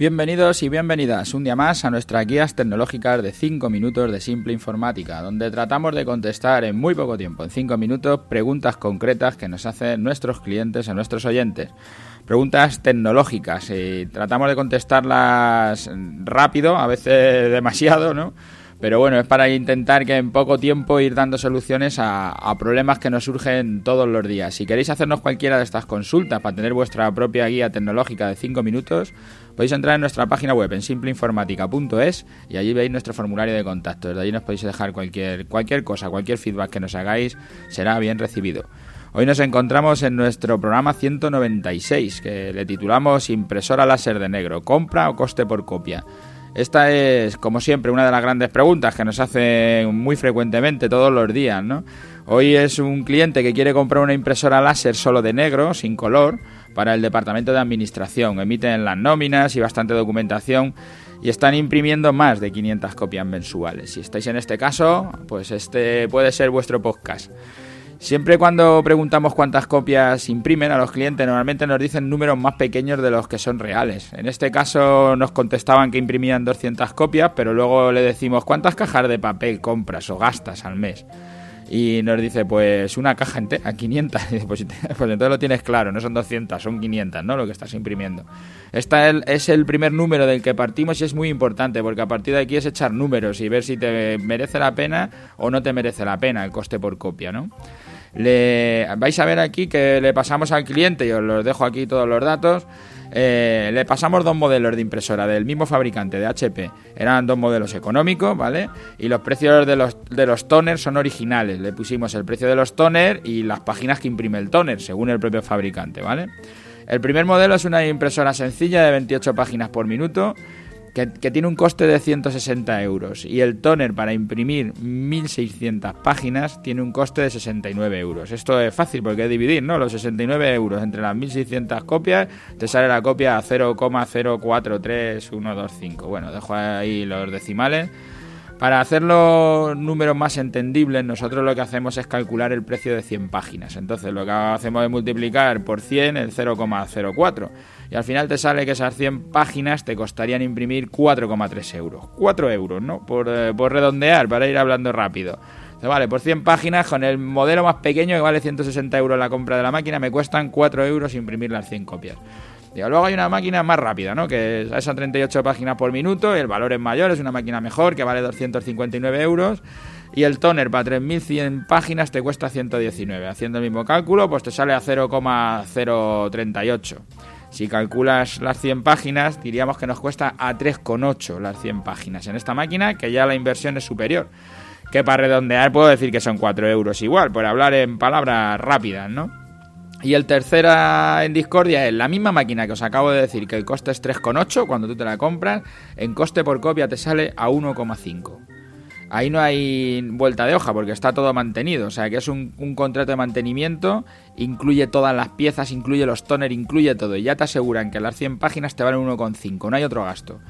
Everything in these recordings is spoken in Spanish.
Bienvenidos y bienvenidas un día más a nuestras guías tecnológicas de 5 minutos de simple informática, donde tratamos de contestar en muy poco tiempo, en 5 minutos, preguntas concretas que nos hacen nuestros clientes o nuestros oyentes. Preguntas tecnológicas y tratamos de contestarlas rápido, a veces demasiado, ¿no? Pero bueno, es para intentar que en poco tiempo ir dando soluciones a, problemas que nos surgen todos los días. Si queréis hacernos cualquiera de estas consultas para tener vuestra propia guía tecnológica de 5 minutos, podéis entrar en nuestra página web en simpleinformática.es y allí veis nuestro formulario de contacto. Desde allí nos podéis dejar cualquier, cualquier cosa, cualquier feedback que nos hagáis será bien recibido. Hoy nos encontramos en nuestro programa 196, que le titulamos Impresora láser de negro, compra o coste por copia. Esta es, como siempre, una de las grandes preguntas que nos hacen muy frecuentemente todos los días, ¿no? Hoy es un cliente que quiere comprar una impresora láser solo de negro, sin color, para el departamento de administración. Emiten las nóminas y bastante documentación y están imprimiendo más de 500 copias mensuales. Si estáis en este caso, pues este puede ser vuestro podcast. Siempre cuando preguntamos cuántas copias imprimen a los clientes, normalmente nos dicen números más pequeños de los que son reales. En este caso nos contestaban que imprimían 200 copias, pero luego le decimos cuántas cajas de papel compras o gastas al mes. Y nos dice, pues una caja entera, 500. pues, pues, entonces lo tienes claro, no son 200, son 500, ¿no? Lo que estás imprimiendo. Este es el primer número del que partimos y es muy importante porque a partir de aquí es echar números y ver si te merece la pena o no te merece la pena el coste por copia, ¿no? Le, vais a ver aquí que le pasamos al cliente, y os los dejo aquí todos los datos. Eh, le pasamos dos modelos de impresora del mismo fabricante de HP. Eran dos modelos económicos, ¿vale? Y los precios de los, de los toners son originales. Le pusimos el precio de los toners y las páginas que imprime el toner, según el propio fabricante, ¿vale? El primer modelo es una impresora sencilla de 28 páginas por minuto que, tiene un coste de 160 euros y el toner para imprimir 1600 páginas tiene un coste de 69 euros. Esto es fácil porque es dividir, ¿no? Los 69 euros entre las 1600 copias te sale la copia a 0,043125. Bueno, dejo ahí los decimales para hacer los números más entendibles, nosotros lo que hacemos es calcular el precio de 100 páginas. Entonces lo que hacemos es multiplicar por 100 el 0,04. Y al final te sale que esas 100 páginas te costarían imprimir 4,3 euros. 4 euros, ¿no? Eh, por, redondear, para ir hablando rápido. vale, por 100 páginas, con el modelo más pequeño que vale 160 euros la compra de la máquina, me cuestan 4 euros imprimir las 100 copias luego hay una máquina más rápida, ¿no? Que es a 38 páginas por minuto, el valor es mayor, es una máquina mejor, que vale 259 euros. Y el toner para 3100 páginas te cuesta 119. Haciendo el mismo cálculo, pues te sale a 0,038. Si calculas las 100 páginas, diríamos que nos cuesta a 3,8 las 100 páginas en esta máquina, que ya la inversión es superior. Que para redondear puedo decir que son 4 euros igual, por hablar en palabras rápidas, ¿no? Y el tercera en discordia es la misma máquina que os acabo de decir que el coste es 3,8 cuando tú te la compras, en coste por copia te sale a 1,5. Ahí no hay vuelta de hoja porque está todo mantenido, o sea que es un, contrato de mantenimiento, incluye todas las piezas, incluye los toner, incluye todo y ya te aseguran que las 100 páginas te valen 1,5, no hay otro gasto.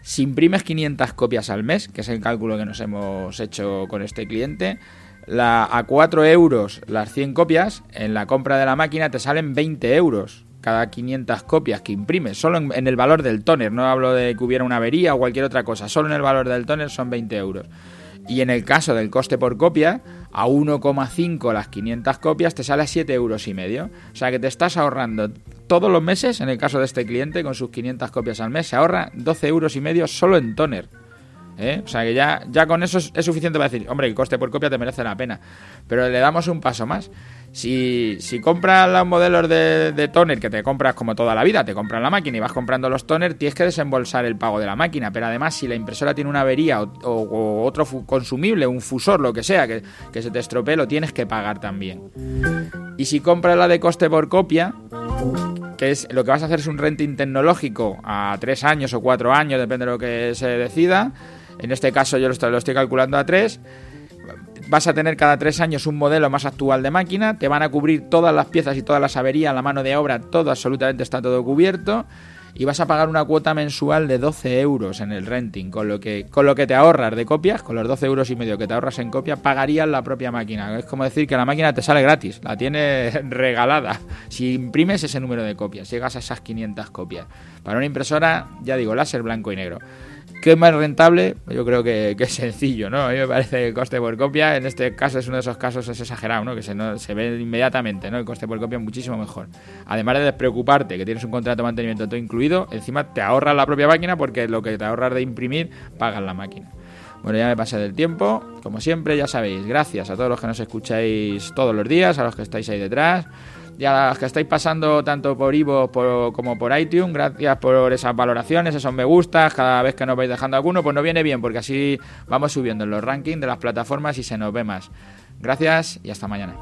Si imprimes 500 copias al mes, que es el cálculo que nos hemos hecho con este cliente, la, a 4 euros las 100 copias, en la compra de la máquina te salen 20 euros cada 500 copias que imprimes, solo en, el valor del toner, no hablo de que hubiera una avería o cualquier otra cosa, solo en el valor del toner son 20 euros. Y en el caso del coste por copia, a 1,5 las 500 copias te sale a 7 euros y medio. O sea que te estás ahorrando todos los meses, en el caso de este cliente, con sus 500 copias al mes, se ahorra 12 euros y medio solo en toner. ¿Eh? O sea que ya, ya con eso es, suficiente para decir, hombre, el coste por copia te merece la pena. Pero le damos un paso más. Si, si compras los modelos de, de, toner que te compras como toda la vida, te compras la máquina y vas comprando los toner, tienes que desembolsar el pago de la máquina. Pero además, si la impresora tiene una avería o, otro consumible, un fusor, lo que sea, que, que se te estropee, lo tienes que pagar también. Y si compras la de coste por copia, que es lo que vas a hacer es un renting tecnológico a tres años o cuatro años, depende de lo que se decida en este caso yo lo estoy, calculando a 3. Vas a tener cada tres años un modelo más actual de máquina, te van a cubrir todas las piezas y todas las averías, la mano de obra, todo absolutamente está todo cubierto. y vas a pagar una cuota mensual de 12 euros en el renting, con lo que, con lo que te ahorras de copias, con los 12 euros y medio que te ahorras en copia, pagarías la propia máquina. Es como decir que la máquina te sale gratis, la tienes regalada. Si imprimes ese número de copias, llegas a esas 500 copias. Para una impresora, ya digo, láser blanco y negro. ¿Qué es más rentable? Yo creo que, es sencillo, ¿no? A mí me parece el coste por copia, en este caso es uno de esos casos es exagerado, ¿no? Que se, se ve inmediatamente, ¿no? El coste por copia es muchísimo mejor. Además de despreocuparte que tienes un contrato de mantenimiento todo incluido, encima te ahorras la propia máquina porque lo que te ahorras de imprimir, pagas la máquina. Bueno, ya me pasé del tiempo. Como siempre, ya sabéis, gracias a todos los que nos escucháis todos los días, a los que estáis ahí detrás y a las que estáis pasando tanto por Ivo como por iTunes, gracias por esas valoraciones, esos me gustas, cada vez que nos vais dejando alguno, pues nos viene bien porque así vamos subiendo en los rankings de las plataformas y se nos ve más. Gracias y hasta mañana.